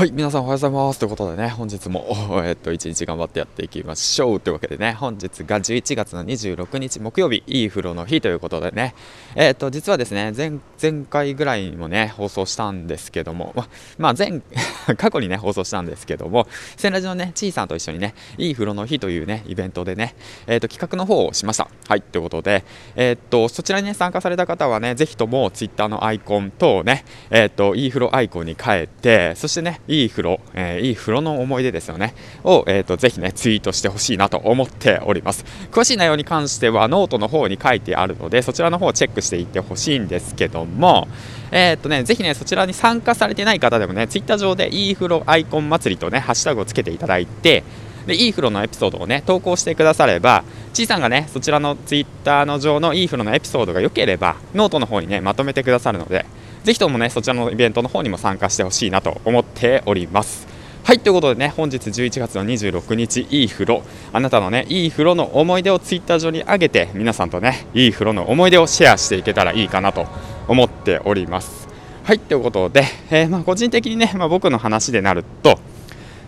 はい、皆さんおはようございます。ということでね、本日も、えっと、一日頑張ってやっていきましょう。というわけでね、本日が11月の26日木曜日、いい風呂の日ということでね、えっと、実はですね、前、前回ぐらいにもね、放送したんですけども、ま、まあ、前、過去にね、放送したんですけども、センラジのね、ちいさんと一緒にね、いい風呂の日というね、イベントでね、えっと、企画の方をしました。はい、ということで、えっと、そちらにね、参加された方はね、ぜひとも、ツイッターのアイコンとね、えっと、いい風呂アイコンに変えて、そしてね、いい風呂、えー、いい風呂の思い出ですよね、を、えーと、ぜひね、ツイートしてほしいなと思っております。詳しい内容に関しては、ノートの方に書いてあるので、そちらの方をチェックしていってほしいんですけども、えー、とね、ぜひね、そちらに参加されてない方でもね、ツイッター上でいい風呂アイコン祭りとね、ハッシュタグをつけていただいて、でいい風呂のエピソードをね投稿してくださればちいさんがねそちらのツイッターの上のいい風呂のエピソードが良ければノートの方にねまとめてくださるのでぜひともねそちらのイベントの方にも参加してほしいなと思っております。はいということでね本日11月の26日いい風呂。あなたのねいい風呂の思い出をツイッター上に上げて皆さんとねいい風呂の思い出をシェアしていけたらいいかなと思っております。はいということで、えー、まあ、個人的にね、まあ、僕の話でなると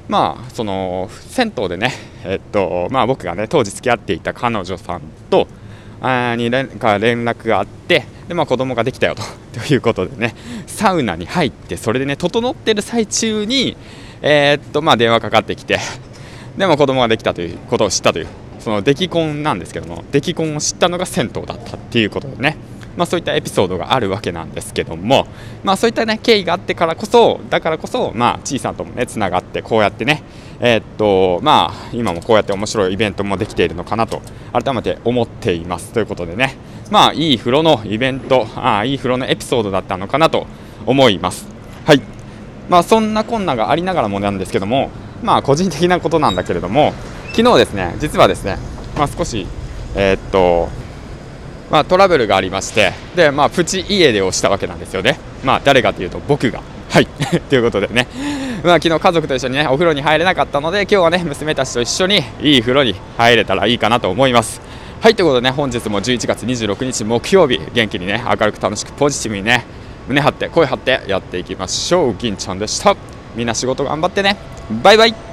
まあその銭湯でねえっとまあ僕がね当時付き合っていた彼女さんとあに連か連絡があってで、まあ、子供ができたよと。ということでね。サウナに入ってそれでね整ってる最中にえー、っとまあ電話かかってきてでも子供ができたということを知ったというその出来婚なんですけども出来婚を知ったのが銭湯だったっていうことでね。まあ、そういったエピソードがあるわけなんですけども、まあ、そういったね経緯があってからこそだからこそまあちいさんともねつながってこうやってねえー、っとまあ今もこうやって面白いイベントもできているのかなと改めて思っていますということでねまあいい風呂のイベントあいい風呂のエピソードだったのかなと思います。はい。まあ、そんな困難がありながらもなんですけども、まあ、個人的なことなんだけれども昨日ですね実はですね、まあ、少し、えー、っとまあ、トラブルがありましてで、まあ、プチ家出をしたわけなんですよね、まあ、誰かというと僕が。はい。ということでね、まあ、昨日家族と一緒にねお風呂に入れなかったので今日はね娘たちと一緒にいい風呂に入れたらいいかなと思います。はいということでね本日も11月26日木曜日元気にね明るく楽しくポジティブにね胸張って声張ってやっていきましょう。銀ちゃんでした。みんな仕事頑張ってね。バイバイ。